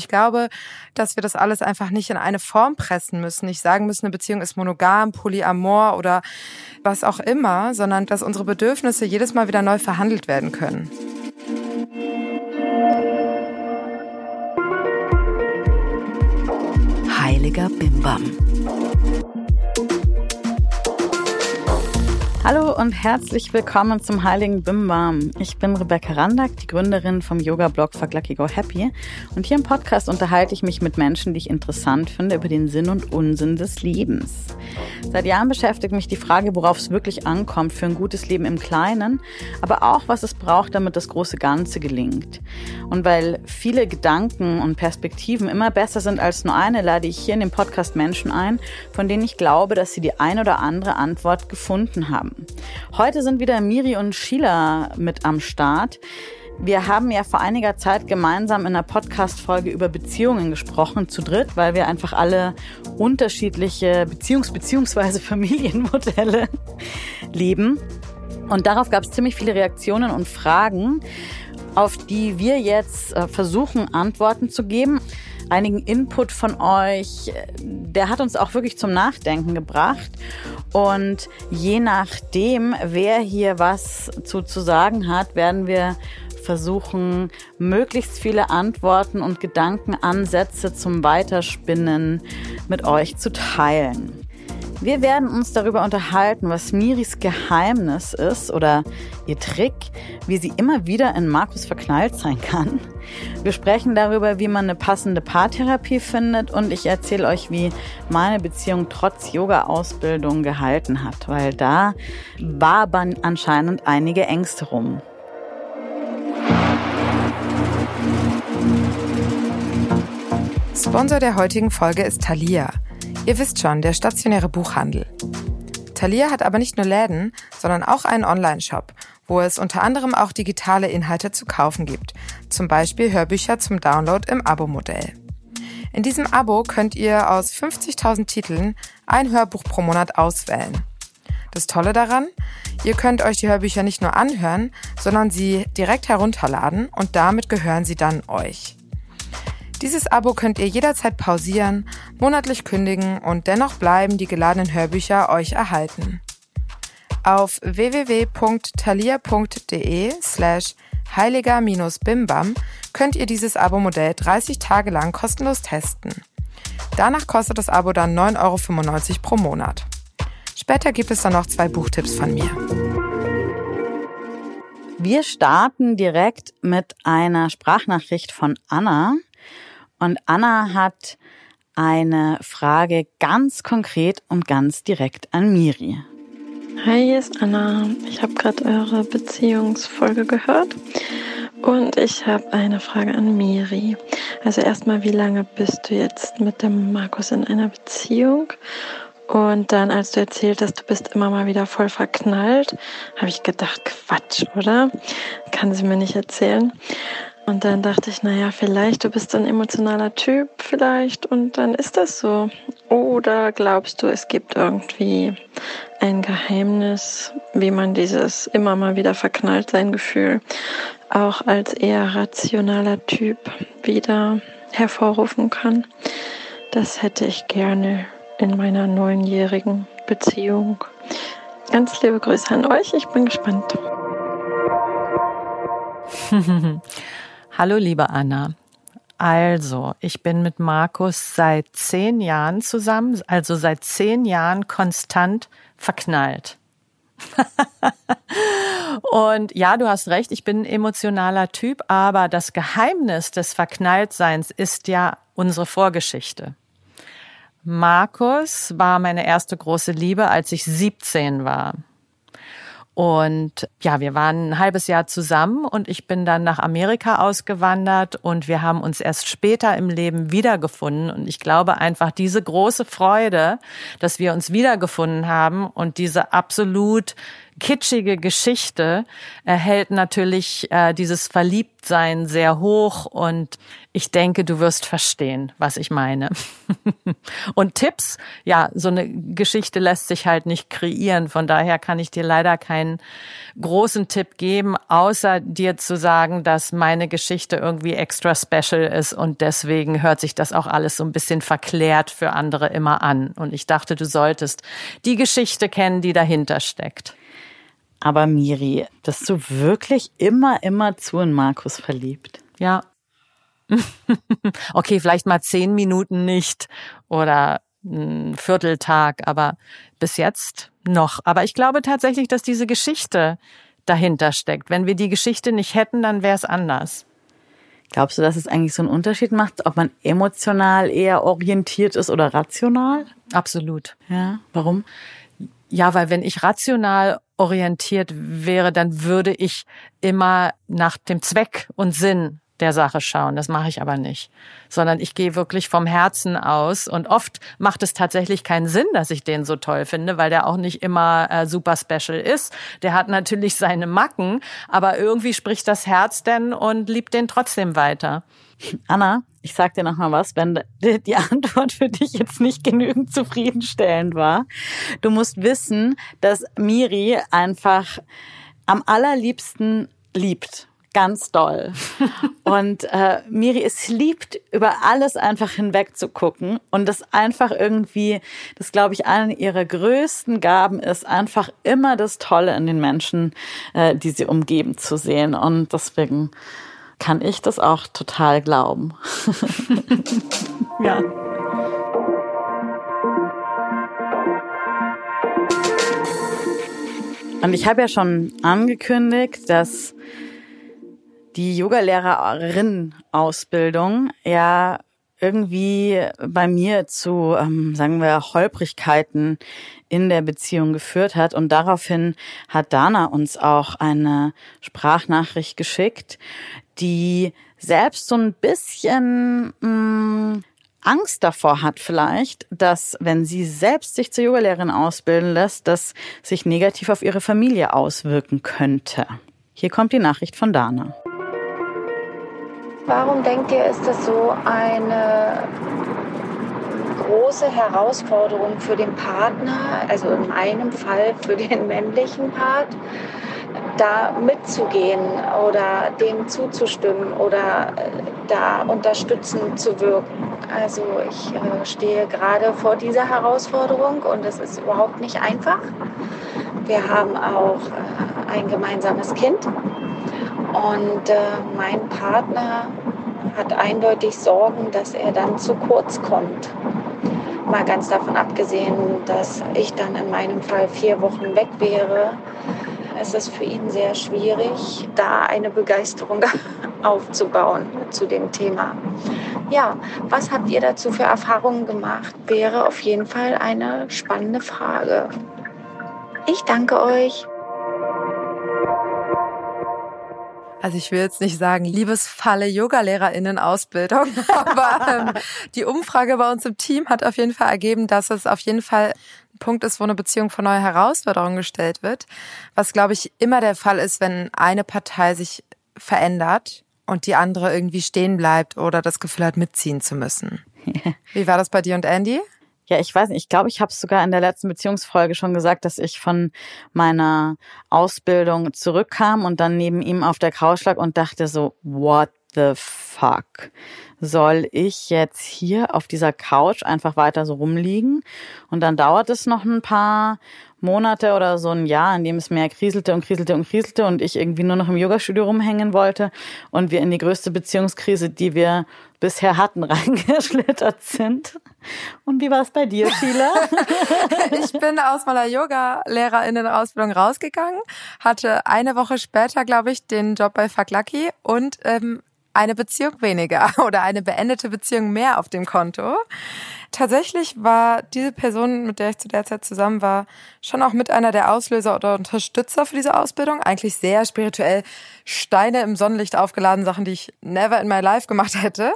Ich glaube, dass wir das alles einfach nicht in eine Form pressen müssen, nicht sagen müssen, eine Beziehung ist monogam, polyamor oder was auch immer, sondern dass unsere Bedürfnisse jedes Mal wieder neu verhandelt werden können. Heiliger Bimbam. Hallo und herzlich willkommen zum Heiligen Bimbam. Ich bin Rebecca Randack, die Gründerin vom Yoga-Blog Fuck Lucky Go Happy. Und hier im Podcast unterhalte ich mich mit Menschen, die ich interessant finde, über den Sinn und Unsinn des Lebens. Seit Jahren beschäftigt mich die Frage, worauf es wirklich ankommt für ein gutes Leben im Kleinen, aber auch, was es braucht, damit das große Ganze gelingt. Und weil viele Gedanken und Perspektiven immer besser sind als nur eine, lade ich hier in dem Podcast Menschen ein, von denen ich glaube, dass sie die ein oder andere Antwort gefunden haben. Heute sind wieder Miri und Sheila mit am Start. Wir haben ja vor einiger Zeit gemeinsam in einer Podcast-Folge über Beziehungen gesprochen, zu dritt, weil wir einfach alle unterschiedliche Beziehungs- bzw. Familienmodelle leben. Und darauf gab es ziemlich viele Reaktionen und Fragen, auf die wir jetzt äh, versuchen, Antworten zu geben einigen Input von euch. Der hat uns auch wirklich zum Nachdenken gebracht. Und je nachdem, wer hier was zu, zu sagen hat, werden wir versuchen, möglichst viele Antworten und Gedankenansätze zum Weiterspinnen mit euch zu teilen. Wir werden uns darüber unterhalten, was Miris Geheimnis ist oder ihr Trick, wie sie immer wieder in Markus verknallt sein kann. Wir sprechen darüber, wie man eine passende Paartherapie findet und ich erzähle euch, wie meine Beziehung trotz Yoga-Ausbildung gehalten hat, weil da wabern anscheinend einige Ängste rum. Sponsor der heutigen Folge ist Thalia. Ihr wisst schon, der stationäre Buchhandel. Thalia hat aber nicht nur Läden, sondern auch einen Online-Shop, wo es unter anderem auch digitale Inhalte zu kaufen gibt, zum Beispiel Hörbücher zum Download im Abo-Modell. In diesem Abo könnt ihr aus 50.000 Titeln ein Hörbuch pro Monat auswählen. Das Tolle daran, ihr könnt euch die Hörbücher nicht nur anhören, sondern sie direkt herunterladen und damit gehören sie dann euch. Dieses Abo könnt ihr jederzeit pausieren, monatlich kündigen und dennoch bleiben die geladenen Hörbücher euch erhalten. Auf www.thalia.de slash heiliger-bimbam könnt ihr dieses Abo-Modell 30 Tage lang kostenlos testen. Danach kostet das Abo dann 9,95 Euro pro Monat. Später gibt es dann noch zwei Buchtipps von mir. Wir starten direkt mit einer Sprachnachricht von Anna. Und Anna hat eine Frage ganz konkret und ganz direkt an Miri. Hi, hier ist Anna. Ich habe gerade eure Beziehungsfolge gehört und ich habe eine Frage an Miri. Also erstmal, wie lange bist du jetzt mit dem Markus in einer Beziehung? Und dann, als du erzählt hast, du bist immer mal wieder voll verknallt, habe ich gedacht, Quatsch, oder? Kann sie mir nicht erzählen. Und dann dachte ich, naja, vielleicht du bist ein emotionaler Typ, vielleicht, und dann ist das so. Oder glaubst du, es gibt irgendwie ein Geheimnis, wie man dieses immer mal wieder verknallt sein Gefühl auch als eher rationaler Typ wieder hervorrufen kann? Das hätte ich gerne in meiner neunjährigen Beziehung. Ganz liebe Grüße an euch, ich bin gespannt. Hallo, liebe Anna. Also, ich bin mit Markus seit zehn Jahren zusammen, also seit zehn Jahren konstant verknallt. Und ja, du hast recht, ich bin ein emotionaler Typ, aber das Geheimnis des Verknalltseins ist ja unsere Vorgeschichte. Markus war meine erste große Liebe, als ich 17 war. Und ja, wir waren ein halbes Jahr zusammen und ich bin dann nach Amerika ausgewandert und wir haben uns erst später im Leben wiedergefunden. Und ich glaube einfach diese große Freude, dass wir uns wiedergefunden haben und diese absolut kitschige Geschichte erhält natürlich äh, dieses Verliebtsein sehr hoch und ich denke, du wirst verstehen, was ich meine. und Tipps, ja, so eine Geschichte lässt sich halt nicht kreieren. Von daher kann ich dir leider keinen großen Tipp geben, außer dir zu sagen, dass meine Geschichte irgendwie extra special ist und deswegen hört sich das auch alles so ein bisschen verklärt für andere immer an. Und ich dachte, du solltest die Geschichte kennen, die dahinter steckt. Aber Miri, bist du wirklich immer, immer zu in Markus verliebt? Ja, okay, vielleicht mal zehn Minuten nicht oder ein Vierteltag, aber bis jetzt noch. Aber ich glaube tatsächlich, dass diese Geschichte dahinter steckt. Wenn wir die Geschichte nicht hätten, dann wäre es anders. Glaubst du, dass es eigentlich so einen Unterschied macht, ob man emotional eher orientiert ist oder rational? Absolut. Ja, warum? Ja, weil wenn ich rational orientiert wäre, dann würde ich immer nach dem Zweck und Sinn der Sache schauen. Das mache ich aber nicht, sondern ich gehe wirklich vom Herzen aus. Und oft macht es tatsächlich keinen Sinn, dass ich den so toll finde, weil der auch nicht immer äh, super special ist. Der hat natürlich seine Macken, aber irgendwie spricht das Herz denn und liebt den trotzdem weiter. Anna, ich sag dir noch mal was, wenn die Antwort für dich jetzt nicht genügend zufriedenstellend war. Du musst wissen, dass Miri einfach am allerliebsten liebt ganz doll. und äh, Miri es liebt, über alles einfach hinweg zu gucken und das einfach irgendwie, das glaube ich, eine ihrer größten Gaben ist, einfach immer das Tolle in den Menschen, äh, die sie umgeben, zu sehen. Und deswegen kann ich das auch total glauben. ja. Und ich habe ja schon angekündigt, dass die Yogalehrerin-Ausbildung ja irgendwie bei mir zu, ähm, sagen wir, Holprigkeiten in der Beziehung geführt hat. Und daraufhin hat Dana uns auch eine Sprachnachricht geschickt, die selbst so ein bisschen mh, mm, Angst davor hat vielleicht, dass wenn sie selbst sich zur Yogalehrerin ausbilden lässt, das sich negativ auf ihre Familie auswirken könnte. Hier kommt die Nachricht von Dana. Warum denkt ihr, ist das so eine große Herausforderung für den Partner, also in meinem Fall für den männlichen Part, da mitzugehen oder dem zuzustimmen oder äh, da unterstützend zu wirken. Also ich äh, stehe gerade vor dieser Herausforderung und es ist überhaupt nicht einfach. Wir haben auch äh, ein gemeinsames Kind und äh, mein Partner hat eindeutig Sorgen, dass er dann zu kurz kommt. Mal ganz davon abgesehen, dass ich dann in meinem Fall vier Wochen weg wäre, ist es für ihn sehr schwierig, da eine Begeisterung aufzubauen zu dem Thema. Ja, was habt ihr dazu für Erfahrungen gemacht? Wäre auf jeden Fall eine spannende Frage. Ich danke euch. Also ich will jetzt nicht sagen, Liebesfalle Yogalehrerinnen-Ausbildung, aber ähm, die Umfrage bei uns im Team hat auf jeden Fall ergeben, dass es auf jeden Fall ein Punkt ist, wo eine Beziehung vor neue Herausforderungen gestellt wird. Was, glaube ich, immer der Fall ist, wenn eine Partei sich verändert und die andere irgendwie stehen bleibt oder das Gefühl hat, mitziehen zu müssen. Wie war das bei dir und Andy? Ja, ich weiß nicht, ich glaube, ich habe es sogar in der letzten Beziehungsfolge schon gesagt, dass ich von meiner Ausbildung zurückkam und dann neben ihm auf der Couch lag und dachte so, what the fuck? Soll ich jetzt hier auf dieser Couch einfach weiter so rumliegen? Und dann dauert es noch ein paar Monate oder so ein Jahr, in dem es mehr kriselte und kriselte und kriselte und ich irgendwie nur noch im Yogastudio rumhängen wollte und wir in die größte Beziehungskrise, die wir bisher hatten, reingeschlittert sind. Und wie war es bei dir, Sheila? ich bin aus meiner Yoga-LehrerInnen-Ausbildung rausgegangen, hatte eine Woche später, glaube ich, den Job bei Fuck Lucky und ähm, eine Beziehung weniger oder eine beendete Beziehung mehr auf dem Konto. Tatsächlich war diese Person, mit der ich zu der Zeit zusammen war, schon auch mit einer der Auslöser oder Unterstützer für diese Ausbildung. Eigentlich sehr spirituell, Steine im Sonnenlicht aufgeladen, Sachen, die ich never in my life gemacht hätte.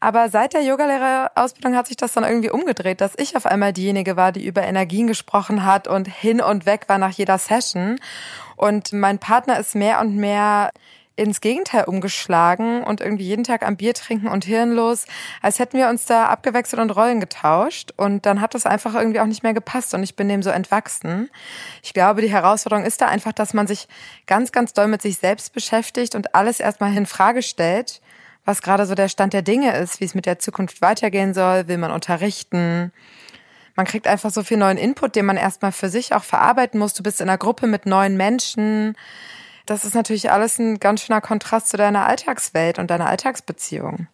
Aber seit der Yogalehrerausbildung hat sich das dann irgendwie umgedreht, dass ich auf einmal diejenige war, die über Energien gesprochen hat und hin und weg war nach jeder Session. Und mein Partner ist mehr und mehr ins Gegenteil umgeschlagen und irgendwie jeden Tag am Bier trinken und hirnlos, als hätten wir uns da abgewechselt und Rollen getauscht. Und dann hat das einfach irgendwie auch nicht mehr gepasst und ich bin dem so entwachsen. Ich glaube, die Herausforderung ist da einfach, dass man sich ganz, ganz doll mit sich selbst beschäftigt und alles erstmal in Frage stellt, was gerade so der Stand der Dinge ist, wie es mit der Zukunft weitergehen soll, will man unterrichten. Man kriegt einfach so viel neuen Input, den man erstmal für sich auch verarbeiten muss. Du bist in einer Gruppe mit neuen Menschen das ist natürlich alles ein ganz schöner Kontrast zu deiner Alltagswelt und deiner Alltagsbeziehung.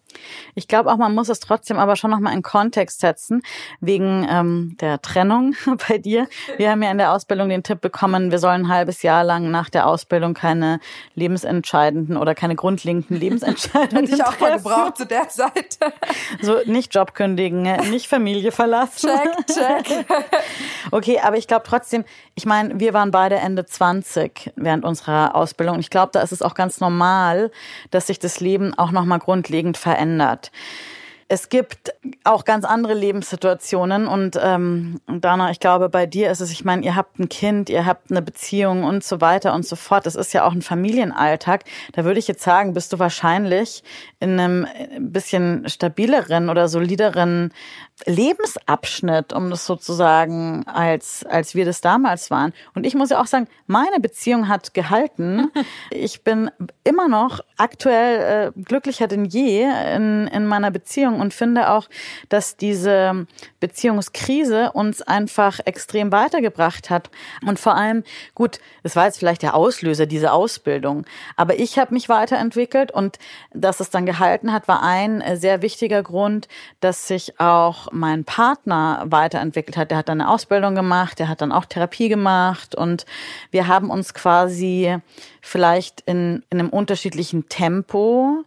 Ich glaube auch, man muss es trotzdem aber schon nochmal in Kontext setzen, wegen ähm, der Trennung bei dir. Wir haben ja in der Ausbildung den Tipp bekommen, wir sollen ein halbes Jahr lang nach der Ausbildung keine lebensentscheidenden oder keine grundlegenden Lebensentscheidungen Hätte ich auch mal gebraucht zu der Zeit. So nicht Job kündigen, nicht Familie verlassen. Check, check. Okay, aber ich glaube trotzdem, ich meine, wir waren beide Ende 20 während unserer Ausbildung. Ich glaube, da ist es auch ganz normal, dass sich das Leben auch nochmal grundlegend verändert verändert. Es gibt auch ganz andere Lebenssituationen und ähm, Dana, ich glaube, bei dir ist es, ich meine, ihr habt ein Kind, ihr habt eine Beziehung und so weiter und so fort. Das ist ja auch ein Familienalltag. Da würde ich jetzt sagen, bist du wahrscheinlich in einem bisschen stabileren oder solideren Lebensabschnitt, um das sozusagen als, als wir das damals waren. Und ich muss ja auch sagen, meine Beziehung hat gehalten. Ich bin immer noch aktuell äh, glücklicher denn je in, in meiner Beziehung und finde auch, dass diese Beziehungskrise uns einfach extrem weitergebracht hat. Und vor allem, gut, es war jetzt vielleicht der Auslöser, diese Ausbildung, aber ich habe mich weiterentwickelt und dass es dann gehalten hat, war ein sehr wichtiger Grund, dass sich auch mein Partner weiterentwickelt hat. Der hat dann eine Ausbildung gemacht, der hat dann auch Therapie gemacht und wir haben uns quasi vielleicht in, in einem unterschiedlichen Tempo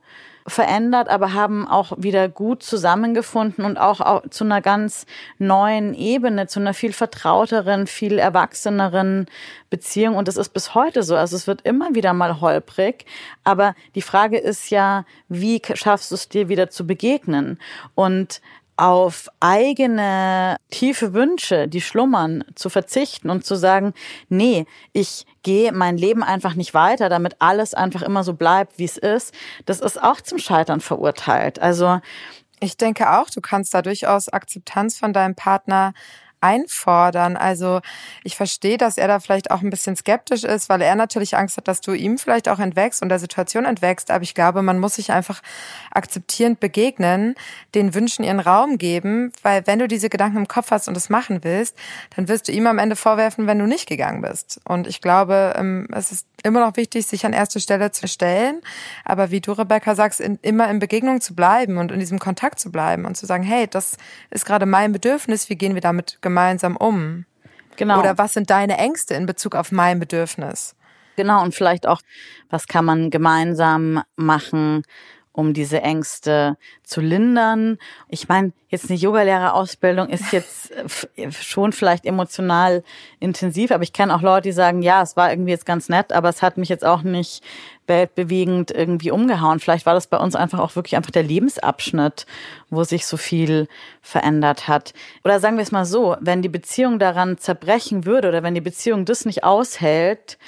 verändert, aber haben auch wieder gut zusammengefunden und auch, auch zu einer ganz neuen Ebene, zu einer viel vertrauteren, viel erwachseneren Beziehung. Und das ist bis heute so. Also es wird immer wieder mal holprig. Aber die Frage ist ja, wie schaffst du es dir wieder zu begegnen? Und auf eigene tiefe Wünsche, die schlummern, zu verzichten und zu sagen, nee, ich gehe mein Leben einfach nicht weiter, damit alles einfach immer so bleibt, wie es ist, das ist auch zum Scheitern verurteilt. Also ich denke auch, du kannst da durchaus Akzeptanz von deinem Partner einfordern. Also ich verstehe, dass er da vielleicht auch ein bisschen skeptisch ist, weil er natürlich Angst hat, dass du ihm vielleicht auch entwächst und der Situation entwächst. Aber ich glaube, man muss sich einfach akzeptierend begegnen, den Wünschen ihren Raum geben, weil wenn du diese Gedanken im Kopf hast und es machen willst, dann wirst du ihm am Ende vorwerfen, wenn du nicht gegangen bist. Und ich glaube, ähm, es ist immer noch wichtig, sich an erste Stelle zu stellen. Aber wie du, Rebecca, sagst, in, immer in Begegnung zu bleiben und in diesem Kontakt zu bleiben und zu sagen, hey, das ist gerade mein Bedürfnis, wie gehen wir damit gemeinsam um? Genau. Oder was sind deine Ängste in Bezug auf mein Bedürfnis? Genau, und vielleicht auch, was kann man gemeinsam machen, um diese Ängste zu lindern. Ich meine, jetzt eine Yogalehrerausbildung ist jetzt schon vielleicht emotional intensiv, aber ich kenne auch Leute, die sagen, ja, es war irgendwie jetzt ganz nett, aber es hat mich jetzt auch nicht weltbewegend irgendwie umgehauen. Vielleicht war das bei uns einfach auch wirklich einfach der Lebensabschnitt, wo sich so viel verändert hat. Oder sagen wir es mal so, wenn die Beziehung daran zerbrechen würde oder wenn die Beziehung das nicht aushält,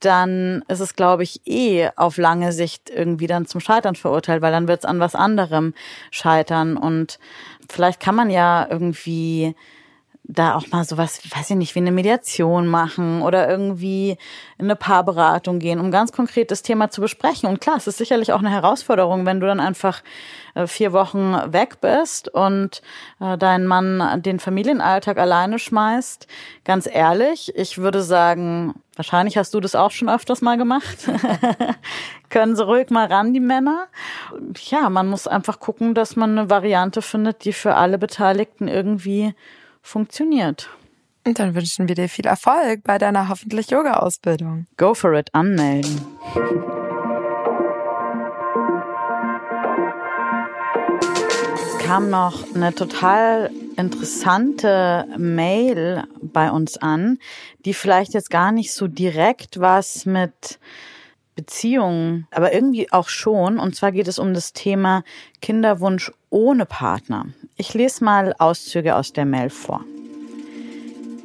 dann ist es, glaube ich, eh auf lange Sicht irgendwie dann zum Scheitern verurteilt, weil dann wird es an was anderem scheitern. Und vielleicht kann man ja irgendwie da auch mal sowas, weiß ich nicht, wie eine Mediation machen oder irgendwie in eine Paarberatung gehen, um ganz konkret das Thema zu besprechen. Und klar, es ist sicherlich auch eine Herausforderung, wenn du dann einfach äh, vier Wochen weg bist und äh, deinen Mann den Familienalltag alleine schmeißt. Ganz ehrlich, ich würde sagen, wahrscheinlich hast du das auch schon öfters mal gemacht. Können sie ruhig mal ran, die Männer. Ja, man muss einfach gucken, dass man eine Variante findet, die für alle Beteiligten irgendwie funktioniert. Und dann wünschen wir dir viel Erfolg bei deiner hoffentlich Yoga-Ausbildung. Go for it, anmelden. Es kam noch eine total interessante Mail bei uns an, die vielleicht jetzt gar nicht so direkt was mit Beziehungen, aber irgendwie auch schon. Und zwar geht es um das Thema Kinderwunsch ohne Partner. Ich lese mal Auszüge aus der Mail vor.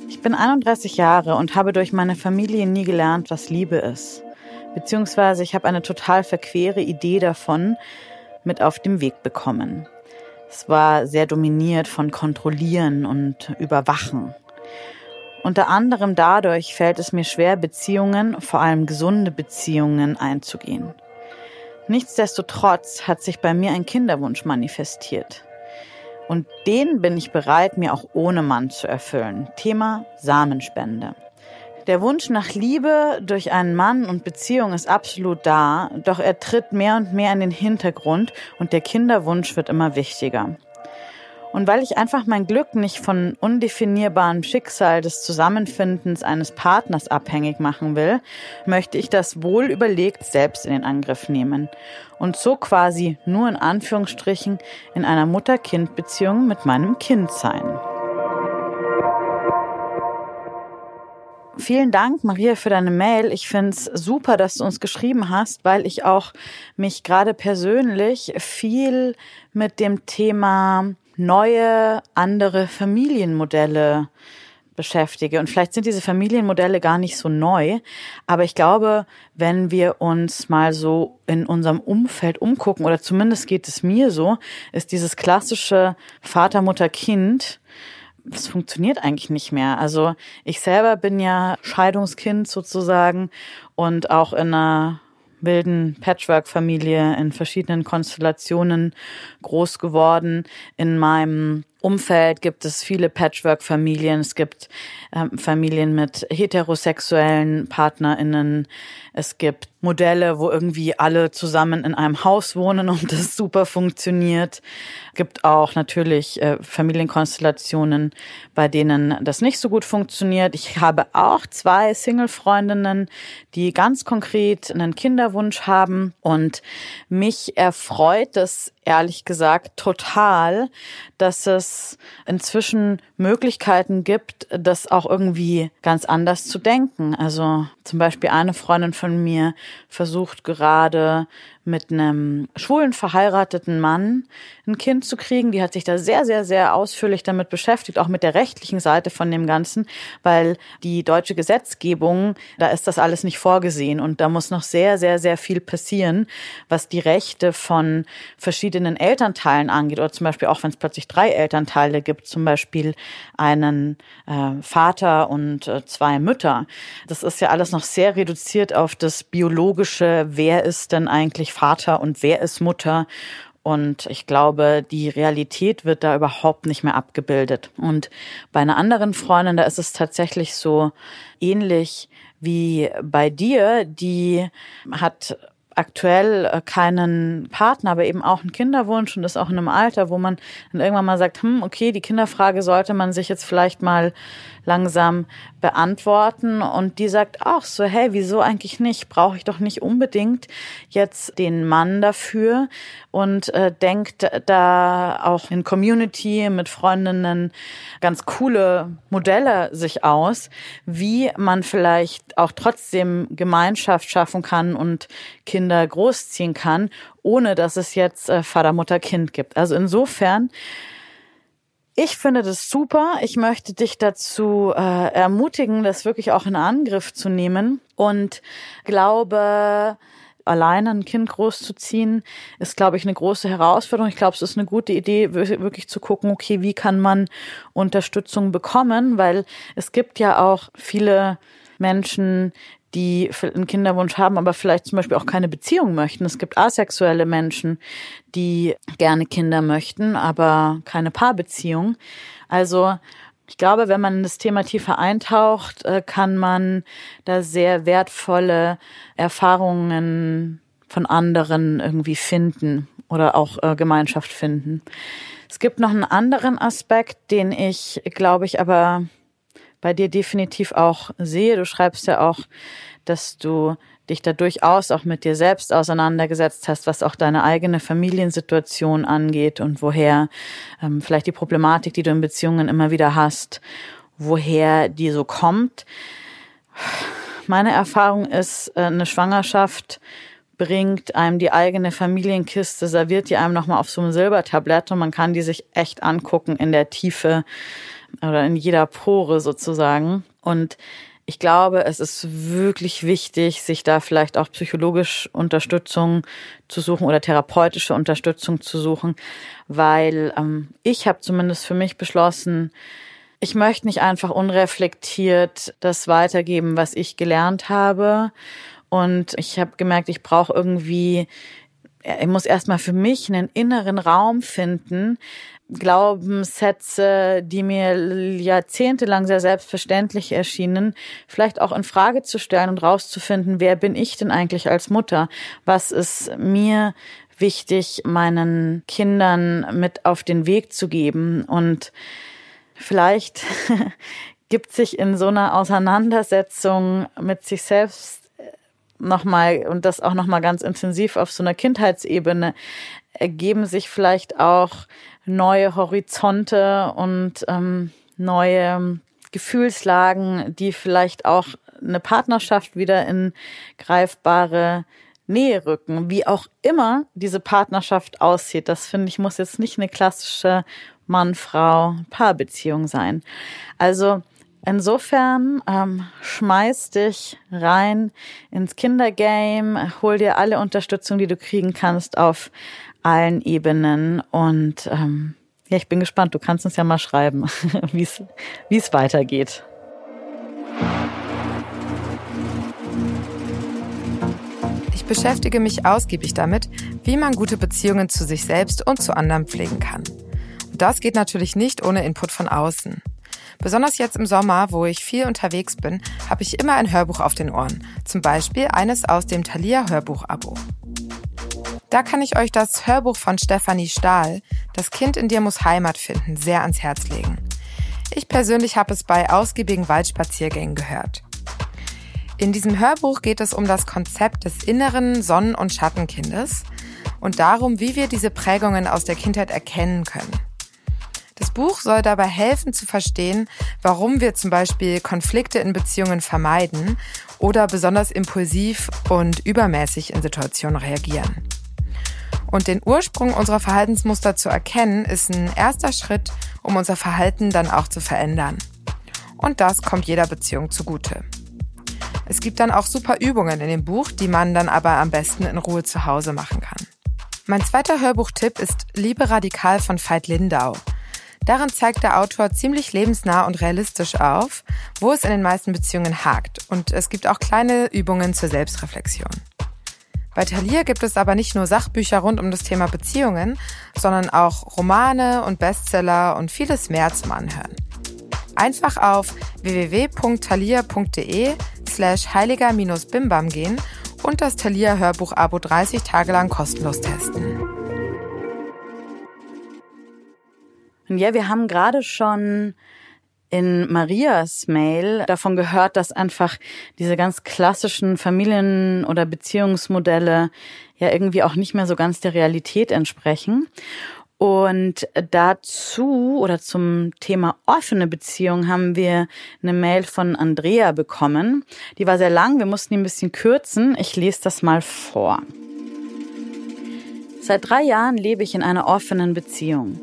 Ich bin 31 Jahre und habe durch meine Familie nie gelernt, was Liebe ist. Beziehungsweise ich habe eine total verquere Idee davon mit auf den Weg bekommen. Es war sehr dominiert von Kontrollieren und Überwachen. Unter anderem dadurch fällt es mir schwer, Beziehungen, vor allem gesunde Beziehungen, einzugehen. Nichtsdestotrotz hat sich bei mir ein Kinderwunsch manifestiert. Und den bin ich bereit, mir auch ohne Mann zu erfüllen. Thema Samenspende. Der Wunsch nach Liebe durch einen Mann und Beziehung ist absolut da, doch er tritt mehr und mehr in den Hintergrund und der Kinderwunsch wird immer wichtiger. Und weil ich einfach mein Glück nicht von undefinierbarem Schicksal des Zusammenfindens eines Partners abhängig machen will, möchte ich das wohl überlegt selbst in den Angriff nehmen und so quasi nur in Anführungsstrichen in einer Mutter-Kind-Beziehung mit meinem Kind sein. Vielen Dank, Maria, für deine Mail. Ich finde es super, dass du uns geschrieben hast, weil ich auch mich gerade persönlich viel mit dem Thema neue, andere Familienmodelle beschäftige. Und vielleicht sind diese Familienmodelle gar nicht so neu, aber ich glaube, wenn wir uns mal so in unserem Umfeld umgucken, oder zumindest geht es mir so, ist dieses klassische Vater, Mutter, Kind, das funktioniert eigentlich nicht mehr. Also ich selber bin ja Scheidungskind sozusagen und auch in einer wilden Patchwork-Familie in verschiedenen Konstellationen groß geworden. In meinem Umfeld gibt es viele Patchwork-Familien. Es gibt ähm, Familien mit heterosexuellen PartnerInnen. Es gibt Modelle, wo irgendwie alle zusammen in einem Haus wohnen und das super funktioniert. Es gibt auch natürlich äh, Familienkonstellationen, bei denen das nicht so gut funktioniert. Ich habe auch zwei Single-Freundinnen, die ganz konkret einen Kinderwunsch haben und mich erfreut es ehrlich gesagt total, dass es inzwischen Möglichkeiten gibt, das auch irgendwie ganz anders zu denken. Also zum Beispiel eine Freundin von mir versucht gerade mit einem schwulen verheirateten Mann ein Kind zu kriegen. Die hat sich da sehr, sehr, sehr ausführlich damit beschäftigt, auch mit der rechtlichen Seite von dem Ganzen, weil die deutsche Gesetzgebung, da ist das alles nicht vorgesehen und da muss noch sehr, sehr, sehr viel passieren, was die Rechte von verschiedenen Elternteilen angeht oder zum Beispiel auch, wenn es plötzlich drei Elternteile gibt, zum Beispiel einen äh, Vater und äh, zwei Mütter. Das ist ja alles noch sehr reduziert auf das biologische, wer ist denn eigentlich Vater und wer ist Mutter. Und ich glaube, die Realität wird da überhaupt nicht mehr abgebildet. Und bei einer anderen Freundin, da ist es tatsächlich so ähnlich wie bei dir, die hat aktuell äh, keinen Partner, aber eben auch einen Kinderwunsch und ist auch in einem Alter, wo man dann irgendwann mal sagt, hm, okay, die Kinderfrage sollte man sich jetzt vielleicht mal langsam beantworten. Und die sagt auch so, hey, wieso eigentlich nicht? Brauche ich doch nicht unbedingt jetzt den Mann dafür und äh, denkt da auch in Community mit Freundinnen ganz coole Modelle sich aus, wie man vielleicht auch trotzdem Gemeinschaft schaffen kann und Kinder großziehen kann, ohne dass es jetzt äh, Vater, Mutter, Kind gibt. Also insofern ich finde das super. Ich möchte dich dazu äh, ermutigen, das wirklich auch in Angriff zu nehmen und glaube, alleine ein Kind großzuziehen, ist, glaube ich, eine große Herausforderung. Ich glaube, es ist eine gute Idee, wirklich zu gucken, okay, wie kann man Unterstützung bekommen, weil es gibt ja auch viele Menschen, die einen Kinderwunsch haben, aber vielleicht zum Beispiel auch keine Beziehung möchten. Es gibt asexuelle Menschen, die gerne Kinder möchten, aber keine Paarbeziehung. Also ich glaube, wenn man in das Thema tiefer eintaucht, äh, kann man da sehr wertvolle Erfahrungen von anderen irgendwie finden oder auch äh, Gemeinschaft finden. Es gibt noch einen anderen Aspekt, den ich, glaube ich, aber bei dir definitiv auch sehe. Du schreibst ja auch, dass du dich da durchaus auch mit dir selbst auseinandergesetzt hast, was auch deine eigene Familiensituation angeht und woher ähm, vielleicht die Problematik, die du in Beziehungen immer wieder hast, woher die so kommt. Meine Erfahrung ist, äh, eine Schwangerschaft bringt einem die eigene Familienkiste, serviert die einem nochmal auf so einem Silbertablett und man kann die sich echt angucken in der Tiefe oder in jeder Pore sozusagen. Und ich glaube, es ist wirklich wichtig, sich da vielleicht auch psychologisch Unterstützung zu suchen oder therapeutische Unterstützung zu suchen, weil ähm, ich habe zumindest für mich beschlossen, ich möchte nicht einfach unreflektiert das weitergeben, was ich gelernt habe. Und ich habe gemerkt, ich brauche irgendwie, ich muss erstmal für mich einen inneren Raum finden, Glaubenssätze, die mir jahrzehntelang sehr selbstverständlich erschienen, vielleicht auch in Frage zu stellen und rauszufinden, wer bin ich denn eigentlich als Mutter? Was ist mir wichtig, meinen Kindern mit auf den Weg zu geben? Und vielleicht gibt sich in so einer Auseinandersetzung mit sich selbst nochmal und das auch nochmal ganz intensiv auf so einer Kindheitsebene ergeben sich vielleicht auch neue Horizonte und ähm, neue Gefühlslagen, die vielleicht auch eine Partnerschaft wieder in greifbare Nähe rücken. Wie auch immer diese Partnerschaft aussieht, das finde ich muss jetzt nicht eine klassische Mann-Frau-Paarbeziehung sein. Also Insofern ähm, schmeiß dich rein ins Kindergame, hol dir alle Unterstützung, die du kriegen kannst auf allen Ebenen und ähm, ja, ich bin gespannt. Du kannst uns ja mal schreiben, wie es weitergeht. Ich beschäftige mich ausgiebig damit, wie man gute Beziehungen zu sich selbst und zu anderen pflegen kann. Das geht natürlich nicht ohne Input von außen. Besonders jetzt im Sommer, wo ich viel unterwegs bin, habe ich immer ein Hörbuch auf den Ohren. Zum Beispiel eines aus dem Thalia Hörbuch-Abo. Da kann ich euch das Hörbuch von Stefanie Stahl, Das Kind in dir muss Heimat finden, sehr ans Herz legen. Ich persönlich habe es bei ausgiebigen Waldspaziergängen gehört. In diesem Hörbuch geht es um das Konzept des inneren Sonnen- und Schattenkindes und darum, wie wir diese Prägungen aus der Kindheit erkennen können. Das Buch soll dabei helfen zu verstehen, warum wir zum Beispiel Konflikte in Beziehungen vermeiden oder besonders impulsiv und übermäßig in Situationen reagieren. Und den Ursprung unserer Verhaltensmuster zu erkennen, ist ein erster Schritt, um unser Verhalten dann auch zu verändern. Und das kommt jeder Beziehung zugute. Es gibt dann auch super Übungen in dem Buch, die man dann aber am besten in Ruhe zu Hause machen kann. Mein zweiter Hörbuchtipp ist Liebe radikal von Veit Lindau. Darin zeigt der Autor ziemlich lebensnah und realistisch auf, wo es in den meisten Beziehungen hakt. Und es gibt auch kleine Übungen zur Selbstreflexion. Bei Thalia gibt es aber nicht nur Sachbücher rund um das Thema Beziehungen, sondern auch Romane und Bestseller und vieles mehr zum Anhören. Einfach auf www.thalia.de slash heiliger-bimbam gehen und das Thalia Hörbuch Abo 30 Tage lang kostenlos testen. Und ja, wir haben gerade schon in Marias Mail davon gehört, dass einfach diese ganz klassischen Familien- oder Beziehungsmodelle ja irgendwie auch nicht mehr so ganz der Realität entsprechen. Und dazu oder zum Thema offene Beziehung haben wir eine Mail von Andrea bekommen. Die war sehr lang, wir mussten die ein bisschen kürzen. Ich lese das mal vor. Seit drei Jahren lebe ich in einer offenen Beziehung.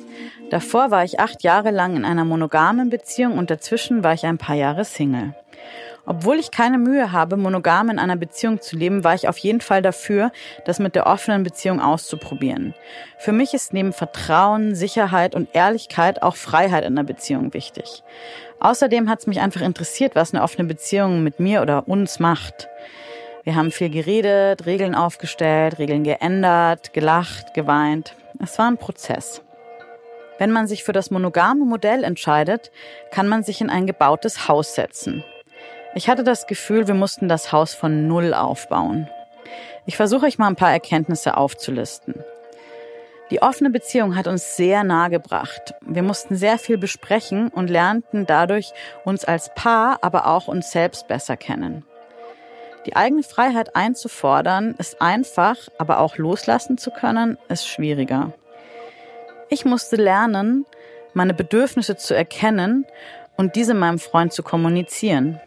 Davor war ich acht Jahre lang in einer monogamen Beziehung und dazwischen war ich ein paar Jahre Single. Obwohl ich keine Mühe habe, monogam in einer Beziehung zu leben, war ich auf jeden Fall dafür, das mit der offenen Beziehung auszuprobieren. Für mich ist neben Vertrauen, Sicherheit und Ehrlichkeit auch Freiheit in der Beziehung wichtig. Außerdem hat es mich einfach interessiert, was eine offene Beziehung mit mir oder uns macht. Wir haben viel geredet, Regeln aufgestellt, Regeln geändert, gelacht, geweint. Es war ein Prozess. Wenn man sich für das monogame Modell entscheidet, kann man sich in ein gebautes Haus setzen. Ich hatte das Gefühl, wir mussten das Haus von Null aufbauen. Ich versuche euch mal ein paar Erkenntnisse aufzulisten. Die offene Beziehung hat uns sehr nahe gebracht. Wir mussten sehr viel besprechen und lernten dadurch uns als Paar, aber auch uns selbst besser kennen. Die eigene Freiheit einzufordern ist einfach, aber auch loslassen zu können ist schwieriger. Ich musste lernen, meine Bedürfnisse zu erkennen und diese meinem Freund zu kommunizieren.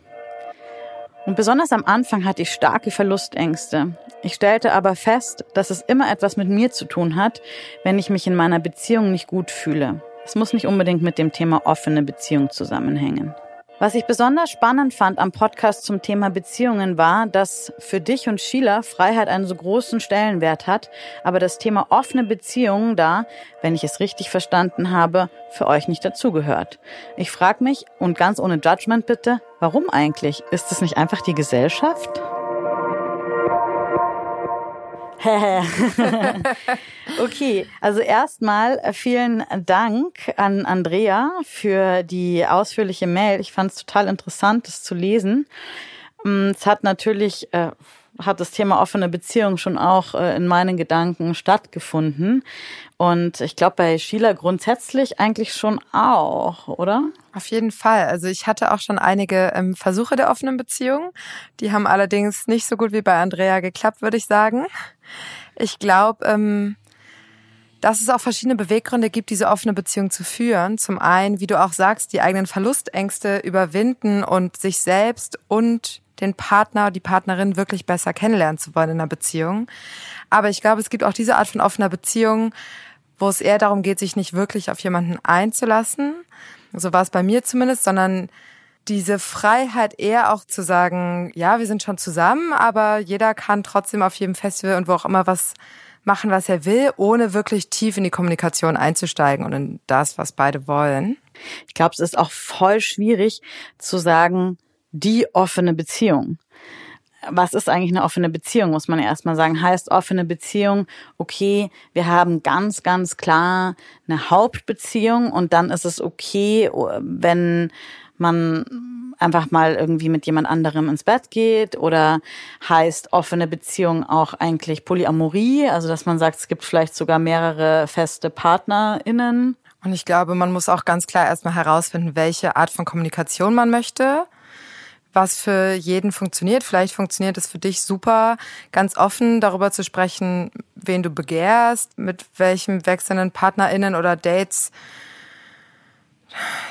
Und besonders am Anfang hatte ich starke Verlustängste. Ich stellte aber fest, dass es immer etwas mit mir zu tun hat, wenn ich mich in meiner Beziehung nicht gut fühle. Es muss nicht unbedingt mit dem Thema offene Beziehung zusammenhängen. Was ich besonders spannend fand am Podcast zum Thema Beziehungen war, dass für dich und Sheila Freiheit einen so großen Stellenwert hat, aber das Thema offene Beziehungen da, wenn ich es richtig verstanden habe, für euch nicht dazugehört. Ich frage mich, und ganz ohne Judgment bitte, warum eigentlich? Ist es nicht einfach die Gesellschaft? okay, also erstmal äh, vielen Dank an Andrea für die ausführliche Mail. Ich fand es total interessant, das zu lesen. Mm, es hat natürlich äh, hat das Thema offene Beziehung schon auch äh, in meinen Gedanken stattgefunden. Und ich glaube bei Sheila grundsätzlich eigentlich schon auch, oder? Auf jeden Fall. Also ich hatte auch schon einige ähm, Versuche der offenen Beziehung. Die haben allerdings nicht so gut wie bei Andrea geklappt, würde ich sagen. Ich glaube, ähm, dass es auch verschiedene Beweggründe gibt, diese offene Beziehung zu führen. Zum einen, wie du auch sagst, die eigenen Verlustängste überwinden und sich selbst und den Partner, die Partnerin wirklich besser kennenlernen zu wollen in einer Beziehung. Aber ich glaube, es gibt auch diese Art von offener Beziehung, wo es eher darum geht, sich nicht wirklich auf jemanden einzulassen. So war es bei mir zumindest, sondern diese Freiheit eher auch zu sagen, ja, wir sind schon zusammen, aber jeder kann trotzdem auf jedem Festival und wo auch immer was machen, was er will, ohne wirklich tief in die Kommunikation einzusteigen und in das, was beide wollen. Ich glaube, es ist auch voll schwierig zu sagen, die offene Beziehung. Was ist eigentlich eine offene Beziehung, muss man erstmal sagen. Heißt offene Beziehung, okay, wir haben ganz, ganz klar eine Hauptbeziehung und dann ist es okay, wenn man einfach mal irgendwie mit jemand anderem ins Bett geht oder heißt offene Beziehung auch eigentlich Polyamorie, also dass man sagt, es gibt vielleicht sogar mehrere feste PartnerInnen. Und ich glaube, man muss auch ganz klar erstmal herausfinden, welche Art von Kommunikation man möchte was für jeden funktioniert. Vielleicht funktioniert es für dich super, ganz offen darüber zu sprechen, wen du begehrst, mit welchem wechselnden PartnerInnen oder Dates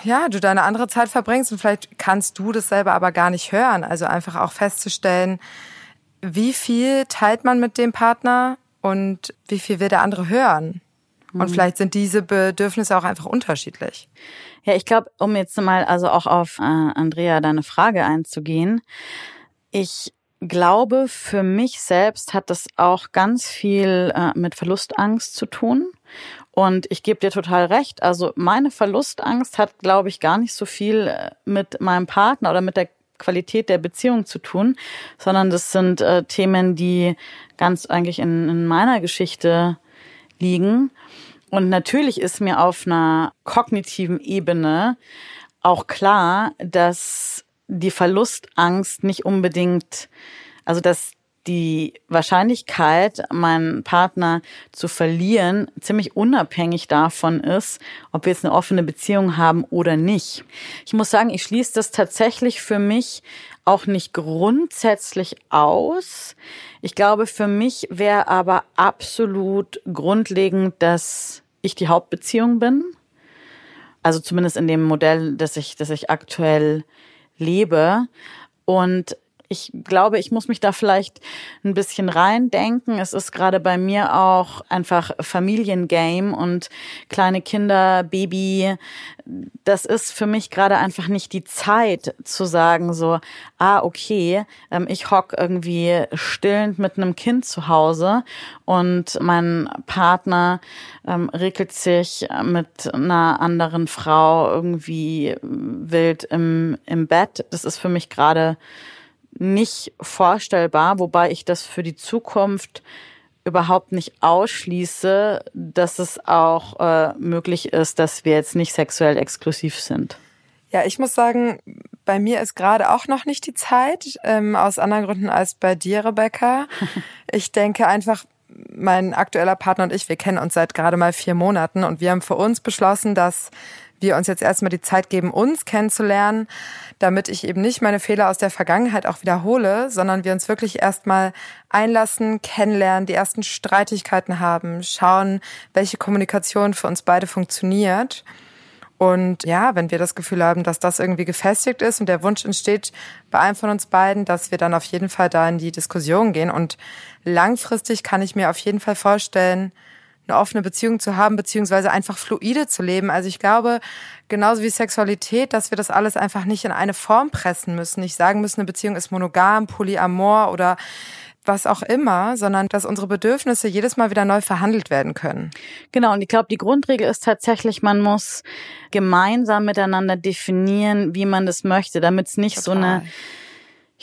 ja, du deine andere Zeit verbringst und vielleicht kannst du das selber aber gar nicht hören. Also einfach auch festzustellen, wie viel teilt man mit dem Partner und wie viel will der andere hören. Und mhm. vielleicht sind diese Bedürfnisse auch einfach unterschiedlich. Ja, ich glaube, um jetzt mal also auch auf äh, Andrea deine Frage einzugehen, ich glaube, für mich selbst hat das auch ganz viel äh, mit Verlustangst zu tun. Und ich gebe dir total recht. Also meine Verlustangst hat, glaube ich, gar nicht so viel äh, mit meinem Partner oder mit der Qualität der Beziehung zu tun, sondern das sind äh, Themen, die ganz eigentlich in, in meiner Geschichte liegen. Und natürlich ist mir auf einer kognitiven Ebene auch klar, dass die Verlustangst nicht unbedingt, also dass die Wahrscheinlichkeit, meinen Partner zu verlieren, ziemlich unabhängig davon ist, ob wir jetzt eine offene Beziehung haben oder nicht. Ich muss sagen, ich schließe das tatsächlich für mich auch nicht grundsätzlich aus. Ich glaube, für mich wäre aber absolut grundlegend, dass ich die Hauptbeziehung bin. Also zumindest in dem Modell, das ich, das ich aktuell lebe. Und ich glaube, ich muss mich da vielleicht ein bisschen reindenken. Es ist gerade bei mir auch einfach Familiengame und kleine Kinder, Baby. Das ist für mich gerade einfach nicht die Zeit zu sagen so, ah, okay, ähm, ich hock irgendwie stillend mit einem Kind zu Hause und mein Partner ähm, regelt sich mit einer anderen Frau irgendwie wild im, im Bett. Das ist für mich gerade nicht vorstellbar, wobei ich das für die Zukunft überhaupt nicht ausschließe, dass es auch äh, möglich ist, dass wir jetzt nicht sexuell exklusiv sind. Ja, ich muss sagen, bei mir ist gerade auch noch nicht die Zeit, ähm, aus anderen Gründen als bei dir, Rebecca. Ich denke einfach, mein aktueller Partner und ich, wir kennen uns seit gerade mal vier Monaten und wir haben für uns beschlossen, dass wir uns jetzt erstmal die Zeit geben, uns kennenzulernen, damit ich eben nicht meine Fehler aus der Vergangenheit auch wiederhole, sondern wir uns wirklich erstmal einlassen, kennenlernen, die ersten Streitigkeiten haben, schauen, welche Kommunikation für uns beide funktioniert. Und ja, wenn wir das Gefühl haben, dass das irgendwie gefestigt ist und der Wunsch entsteht bei einem von uns beiden, dass wir dann auf jeden Fall da in die Diskussion gehen. Und langfristig kann ich mir auf jeden Fall vorstellen, eine offene Beziehung zu haben, beziehungsweise einfach fluide zu leben. Also ich glaube, genauso wie Sexualität, dass wir das alles einfach nicht in eine Form pressen müssen. Nicht sagen müssen, eine Beziehung ist monogam, polyamor oder was auch immer, sondern dass unsere Bedürfnisse jedes Mal wieder neu verhandelt werden können. Genau, und ich glaube, die Grundregel ist tatsächlich, man muss gemeinsam miteinander definieren, wie man das möchte, damit es nicht Total. so eine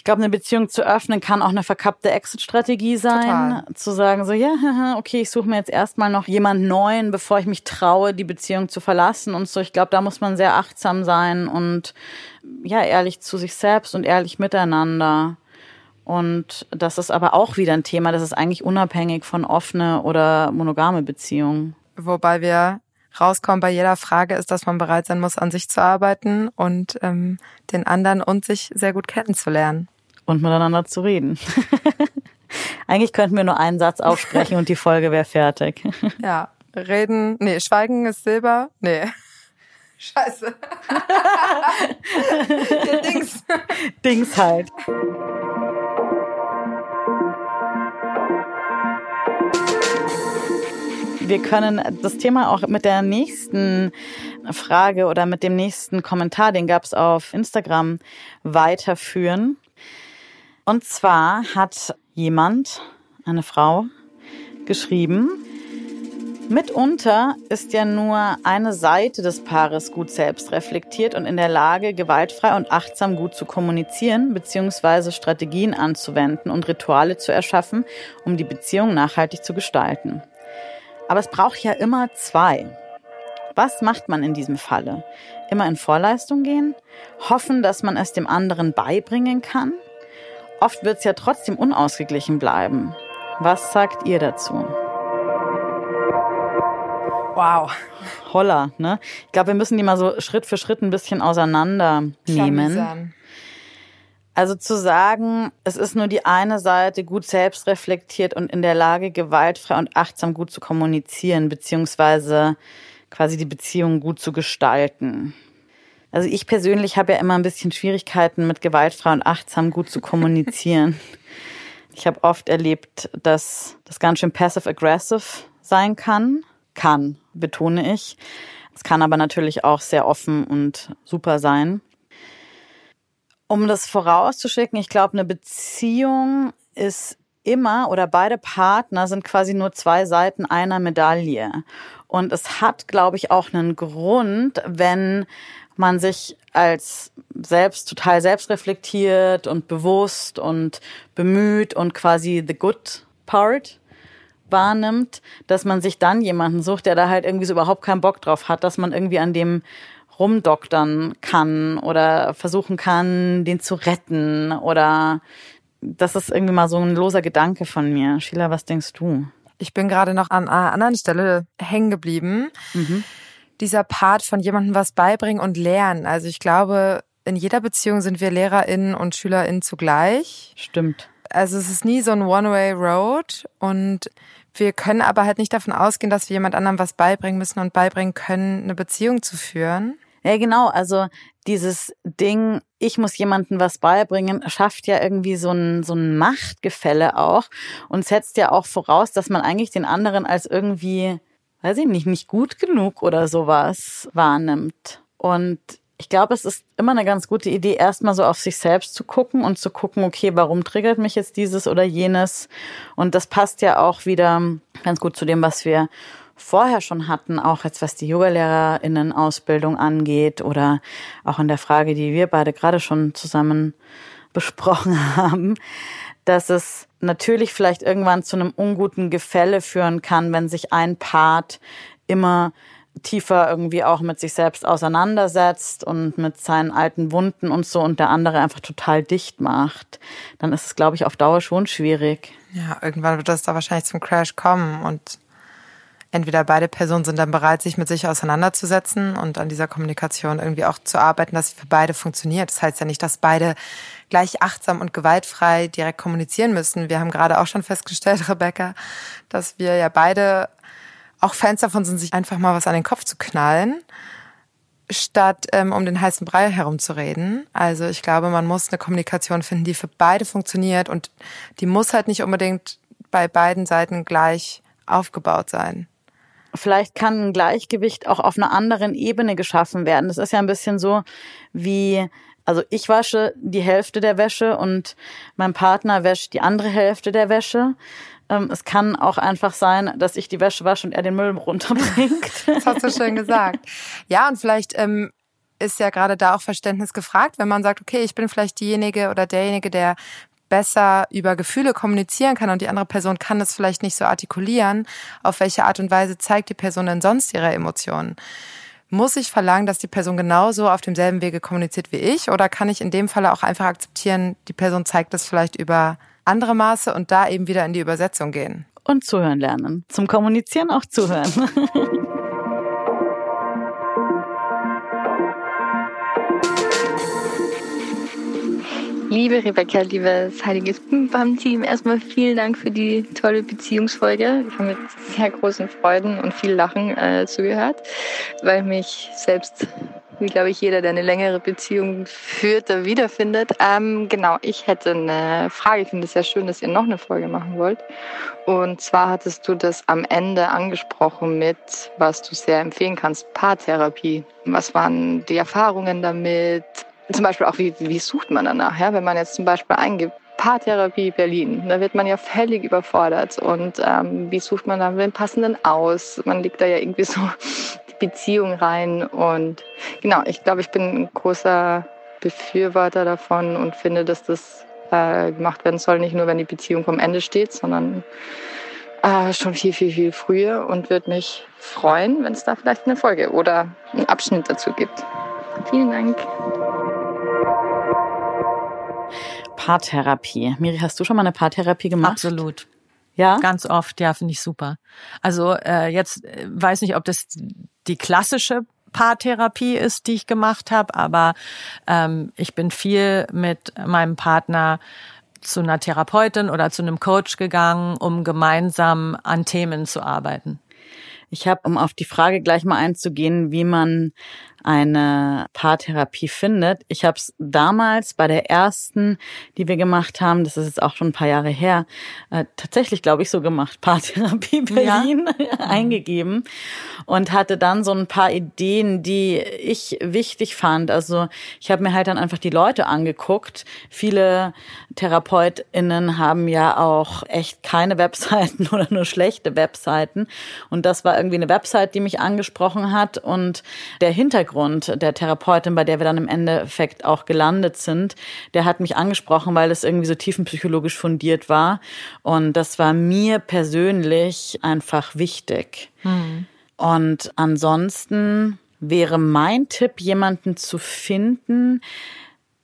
ich glaube, eine Beziehung zu öffnen kann auch eine verkappte Exit-Strategie sein. Total. Zu sagen so, ja, okay, ich suche mir jetzt erstmal noch jemand Neuen, bevor ich mich traue, die Beziehung zu verlassen und so. Ich glaube, da muss man sehr achtsam sein und ja, ehrlich zu sich selbst und ehrlich miteinander. Und das ist aber auch wieder ein Thema, das ist eigentlich unabhängig von offene oder monogame Beziehungen. Wobei wir rauskommen bei jeder Frage ist, dass man bereit sein muss, an sich zu arbeiten und ähm, den anderen und sich sehr gut kennenzulernen. Und miteinander zu reden. Eigentlich könnten wir nur einen Satz aufsprechen und die Folge wäre fertig. Ja, reden, nee, schweigen ist Silber, nee. Scheiße. Dings. Dings halt. wir können das Thema auch mit der nächsten Frage oder mit dem nächsten Kommentar, den gab es auf Instagram, weiterführen. Und zwar hat jemand, eine Frau, geschrieben, Mitunter ist ja nur eine Seite des Paares gut selbst reflektiert und in der Lage, gewaltfrei und achtsam gut zu kommunizieren bzw. Strategien anzuwenden und Rituale zu erschaffen, um die Beziehung nachhaltig zu gestalten. Aber es braucht ja immer zwei. Was macht man in diesem Falle? Immer in Vorleistung gehen? Hoffen, dass man es dem anderen beibringen kann? Oft wird es ja trotzdem unausgeglichen bleiben. Was sagt ihr dazu? Wow. Holla, ne? Ich glaube, wir müssen die mal so Schritt für Schritt ein bisschen auseinandernehmen. Also zu sagen, es ist nur die eine Seite gut selbstreflektiert und in der Lage, gewaltfrei und achtsam gut zu kommunizieren, beziehungsweise quasi die Beziehung gut zu gestalten. Also ich persönlich habe ja immer ein bisschen Schwierigkeiten mit gewaltfrei und achtsam gut zu kommunizieren. ich habe oft erlebt, dass das ganz schön passive-aggressive sein kann. Kann, betone ich. Es kann aber natürlich auch sehr offen und super sein. Um das vorauszuschicken, ich glaube, eine Beziehung ist immer oder beide Partner sind quasi nur zwei Seiten einer Medaille. Und es hat, glaube ich, auch einen Grund, wenn man sich als selbst total selbstreflektiert und bewusst und bemüht und quasi the good part wahrnimmt, dass man sich dann jemanden sucht, der da halt irgendwie so überhaupt keinen Bock drauf hat, dass man irgendwie an dem rumdoktern kann oder versuchen kann, den zu retten oder das ist irgendwie mal so ein loser Gedanke von mir. Sheila, was denkst du? Ich bin gerade noch an einer anderen Stelle hängen geblieben. Mhm. Dieser Part von jemandem was beibringen und lernen. Also ich glaube, in jeder Beziehung sind wir LehrerInnen und SchülerInnen zugleich. Stimmt. Also es ist nie so ein One-Way-Road und wir können aber halt nicht davon ausgehen, dass wir jemand anderem was beibringen müssen und beibringen können, eine Beziehung zu führen. Ja, genau. Also dieses Ding, ich muss jemandem was beibringen, schafft ja irgendwie so ein, so ein Machtgefälle auch und setzt ja auch voraus, dass man eigentlich den anderen als irgendwie, weiß ich nicht, nicht gut genug oder sowas wahrnimmt. Und ich glaube, es ist immer eine ganz gute Idee, erstmal so auf sich selbst zu gucken und zu gucken, okay, warum triggert mich jetzt dieses oder jenes? Und das passt ja auch wieder ganz gut zu dem, was wir vorher schon hatten, auch jetzt was die Yogalehrerinnen-Ausbildung angeht oder auch in der Frage, die wir beide gerade schon zusammen besprochen haben, dass es natürlich vielleicht irgendwann zu einem unguten Gefälle führen kann, wenn sich ein Part immer tiefer irgendwie auch mit sich selbst auseinandersetzt und mit seinen alten Wunden und so und der andere einfach total dicht macht, dann ist es, glaube ich, auf Dauer schon schwierig. Ja, irgendwann wird das da wahrscheinlich zum Crash kommen und entweder beide Personen sind dann bereit, sich mit sich auseinanderzusetzen und an dieser Kommunikation irgendwie auch zu arbeiten, dass sie für beide funktioniert. Das heißt ja nicht, dass beide gleich achtsam und gewaltfrei direkt kommunizieren müssen. Wir haben gerade auch schon festgestellt, Rebecca, dass wir ja beide auch Fans davon sind, sich einfach mal was an den Kopf zu knallen, statt ähm, um den heißen Brei herumzureden. Also ich glaube, man muss eine Kommunikation finden, die für beide funktioniert und die muss halt nicht unbedingt bei beiden Seiten gleich aufgebaut sein. Vielleicht kann ein Gleichgewicht auch auf einer anderen Ebene geschaffen werden. Das ist ja ein bisschen so wie, also ich wasche die Hälfte der Wäsche und mein Partner wäscht die andere Hälfte der Wäsche. Ähm, es kann auch einfach sein, dass ich die Wäsche wasche und er den Müll runterbringt. das hast du schön gesagt. Ja, und vielleicht ähm, ist ja gerade da auch Verständnis gefragt, wenn man sagt, okay, ich bin vielleicht diejenige oder derjenige, der besser über Gefühle kommunizieren kann und die andere Person kann das vielleicht nicht so artikulieren, auf welche Art und Weise zeigt die Person denn sonst ihre Emotionen? Muss ich verlangen, dass die Person genauso auf demselben Wege kommuniziert wie ich? Oder kann ich in dem Falle auch einfach akzeptieren, die Person zeigt das vielleicht über andere Maße und da eben wieder in die Übersetzung gehen? Und zuhören lernen. Zum Kommunizieren auch zuhören. Liebe Rebecca, liebes Heiliges BAM-Team, erstmal vielen Dank für die tolle Beziehungsfolge. Ich habe mit sehr großen Freuden und viel Lachen äh, zugehört, weil mich selbst, wie glaube ich jeder, der eine längere Beziehung führt, da wiederfindet. Ähm, genau, ich hätte eine Frage. Ich finde es sehr schön, dass ihr noch eine Folge machen wollt. Und zwar hattest du das am Ende angesprochen mit, was du sehr empfehlen kannst, Paartherapie. Was waren die Erfahrungen damit? Zum Beispiel auch, wie, wie sucht man danach? Ja? Wenn man jetzt zum Beispiel eingibt, Paartherapie Berlin, da wird man ja völlig überfordert. Und ähm, wie sucht man dann den passenden aus? Man legt da ja irgendwie so die Beziehung rein. Und genau, ich glaube, ich bin ein großer Befürworter davon und finde, dass das äh, gemacht werden soll, nicht nur, wenn die Beziehung vom Ende steht, sondern äh, schon viel, viel, viel früher und würde mich freuen, wenn es da vielleicht eine Folge oder einen Abschnitt dazu gibt. Vielen Dank. Paartherapie. Miri, hast du schon mal eine Paartherapie gemacht? Absolut. Ja? Ganz oft, ja, finde ich super. Also äh, jetzt äh, weiß nicht, ob das die klassische Paartherapie ist, die ich gemacht habe, aber ähm, ich bin viel mit meinem Partner zu einer Therapeutin oder zu einem Coach gegangen, um gemeinsam an Themen zu arbeiten. Ich habe, um auf die Frage gleich mal einzugehen, wie man eine Paartherapie findet. Ich habe es damals bei der ersten, die wir gemacht haben, das ist jetzt auch schon ein paar Jahre her, äh, tatsächlich, glaube ich, so gemacht, Paartherapie Berlin ja. eingegeben und hatte dann so ein paar Ideen, die ich wichtig fand. Also ich habe mir halt dann einfach die Leute angeguckt. Viele TherapeutInnen haben ja auch echt keine Webseiten oder nur schlechte Webseiten. Und das war irgendwie eine Website, die mich angesprochen hat und der Hintergrund Hintergrund der Therapeutin, bei der wir dann im Endeffekt auch gelandet sind, der hat mich angesprochen, weil es irgendwie so tiefenpsychologisch fundiert war. Und das war mir persönlich einfach wichtig. Mhm. Und ansonsten wäre mein Tipp, jemanden zu finden,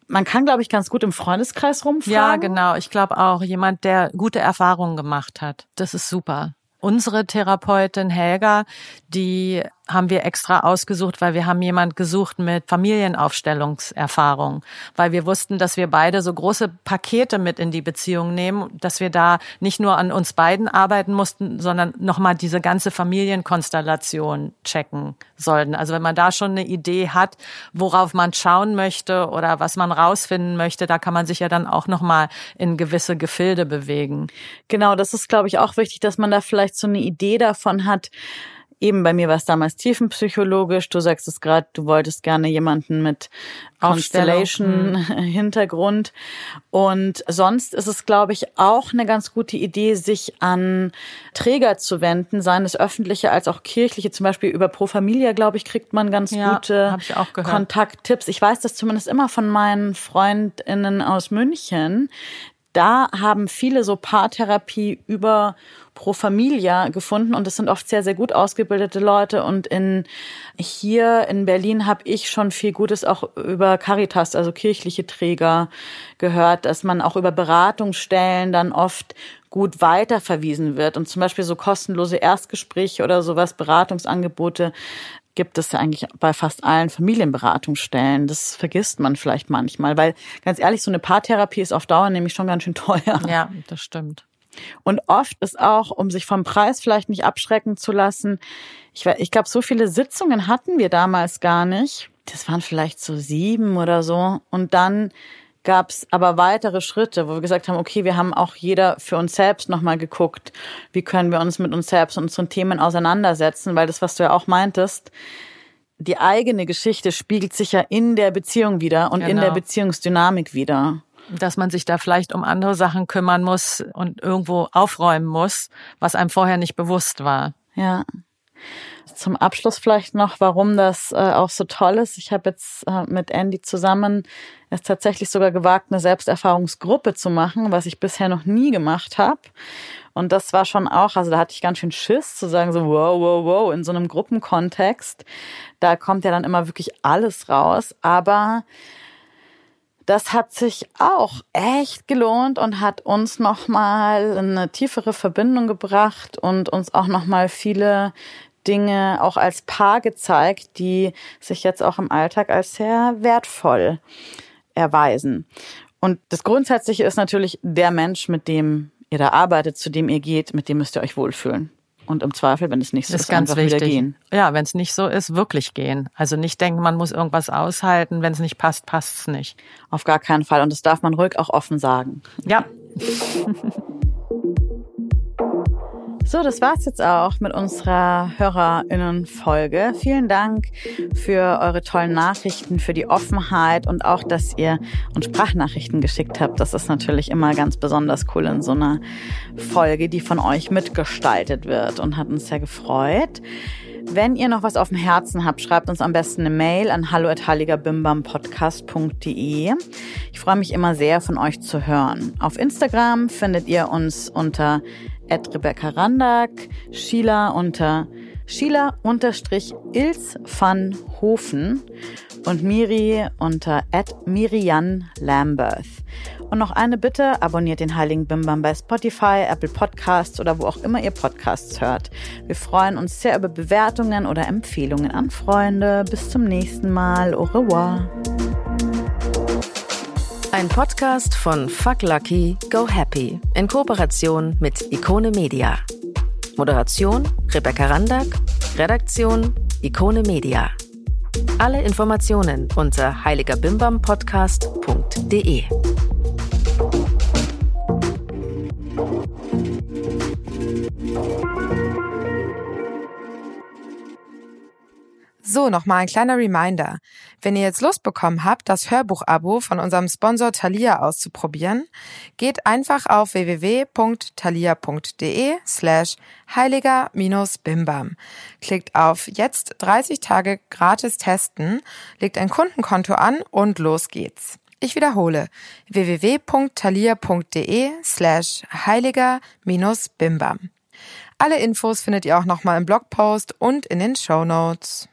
man kann, glaube ich, ganz gut im Freundeskreis rumfragen. Ja, genau. Ich glaube auch. Jemand, der gute Erfahrungen gemacht hat. Das ist super. Unsere Therapeutin Helga, die haben wir extra ausgesucht, weil wir haben jemand gesucht mit Familienaufstellungserfahrung, weil wir wussten, dass wir beide so große Pakete mit in die Beziehung nehmen, dass wir da nicht nur an uns beiden arbeiten mussten, sondern nochmal diese ganze Familienkonstellation checken sollten. Also wenn man da schon eine Idee hat, worauf man schauen möchte oder was man rausfinden möchte, da kann man sich ja dann auch nochmal in gewisse Gefilde bewegen. Genau, das ist, glaube ich, auch wichtig, dass man da vielleicht so eine Idee davon hat, Eben bei mir war es damals tiefenpsychologisch. Du sagst es gerade, du wolltest gerne jemanden mit Constellation-Hintergrund. Und sonst ist es, glaube ich, auch eine ganz gute Idee, sich an Träger zu wenden, seien es öffentliche als auch kirchliche. Zum Beispiel über Pro Familia, glaube ich, kriegt man ganz ja, gute Kontakttipps. Ich weiß das zumindest immer von meinen FreundInnen aus München. Da haben viele so Paartherapie über Pro Familia gefunden und es sind oft sehr, sehr gut ausgebildete Leute. Und in hier in Berlin habe ich schon viel Gutes auch über Caritas, also kirchliche Träger, gehört, dass man auch über Beratungsstellen dann oft gut weiterverwiesen wird. Und zum Beispiel so kostenlose Erstgespräche oder sowas, Beratungsangebote gibt es ja eigentlich bei fast allen Familienberatungsstellen. Das vergisst man vielleicht manchmal, weil ganz ehrlich, so eine Paartherapie ist auf Dauer nämlich schon ganz schön teuer. Ja, das stimmt. Und oft ist auch, um sich vom Preis vielleicht nicht abschrecken zu lassen, ich, ich glaube, so viele Sitzungen hatten wir damals gar nicht. Das waren vielleicht so sieben oder so. Und dann gab es aber weitere Schritte, wo wir gesagt haben, okay, wir haben auch jeder für uns selbst nochmal geguckt, wie können wir uns mit uns selbst und unseren Themen auseinandersetzen, weil das, was du ja auch meintest, die eigene Geschichte spiegelt sich ja in der Beziehung wieder und genau. in der genau. Beziehungsdynamik wieder. Dass man sich da vielleicht um andere Sachen kümmern muss und irgendwo aufräumen muss, was einem vorher nicht bewusst war. Ja zum Abschluss vielleicht noch, warum das äh, auch so toll ist. Ich habe jetzt äh, mit Andy zusammen es tatsächlich sogar gewagt, eine Selbsterfahrungsgruppe zu machen, was ich bisher noch nie gemacht habe. Und das war schon auch, also da hatte ich ganz schön Schiss zu sagen, so wow, wow, wow, in so einem Gruppenkontext. Da kommt ja dann immer wirklich alles raus. Aber das hat sich auch echt gelohnt und hat uns nochmal eine tiefere Verbindung gebracht und uns auch nochmal viele Dinge auch als Paar gezeigt, die sich jetzt auch im Alltag als sehr wertvoll erweisen. Und das Grundsätzliche ist natürlich der Mensch, mit dem ihr da arbeitet, zu dem ihr geht, mit dem müsst ihr euch wohlfühlen. Und im Zweifel, wenn es nicht so ist, ist ganz einfach wichtig. wieder gehen. Ja, wenn es nicht so ist, wirklich gehen. Also nicht denken, man muss irgendwas aushalten. Wenn es nicht passt, passt es nicht. Auf gar keinen Fall. Und das darf man ruhig auch offen sagen. Ja. So, das war's jetzt auch mit unserer HörerInnen-Folge. Vielen Dank für eure tollen Nachrichten, für die Offenheit und auch, dass ihr uns Sprachnachrichten geschickt habt. Das ist natürlich immer ganz besonders cool in so einer Folge, die von euch mitgestaltet wird und hat uns sehr gefreut. Wenn ihr noch was auf dem Herzen habt, schreibt uns am besten eine Mail an hallo@heiligerbimbampodcast.de. Ich freue mich immer sehr, von euch zu hören. Auf Instagram findet ihr uns unter at Rebecca Randack, Sheila unter Sheila unterstrich Ils van Hofen und Miri unter at Mirian Lambert. Und noch eine Bitte, abonniert den Heiligen Bimbam bei Spotify, Apple Podcasts oder wo auch immer ihr Podcasts hört. Wir freuen uns sehr über Bewertungen oder Empfehlungen an Freunde. Bis zum nächsten Mal. Au revoir. Ein Podcast von Fuck Lucky, Go Happy in Kooperation mit Ikone Media. Moderation Rebecca Randack, Redaktion Ikone Media. Alle Informationen unter heiligerbimbampodcast.de. So, nochmal ein kleiner Reminder. Wenn ihr jetzt Lust bekommen habt, das Hörbuch-Abo von unserem Sponsor Thalia auszuprobieren, geht einfach auf www.thalia.de slash heiliger-bimbam. Klickt auf jetzt 30 Tage gratis testen, legt ein Kundenkonto an und los geht's. Ich wiederhole www.thalia.de slash heiliger-bimbam. Alle Infos findet ihr auch nochmal im Blogpost und in den Show Notes.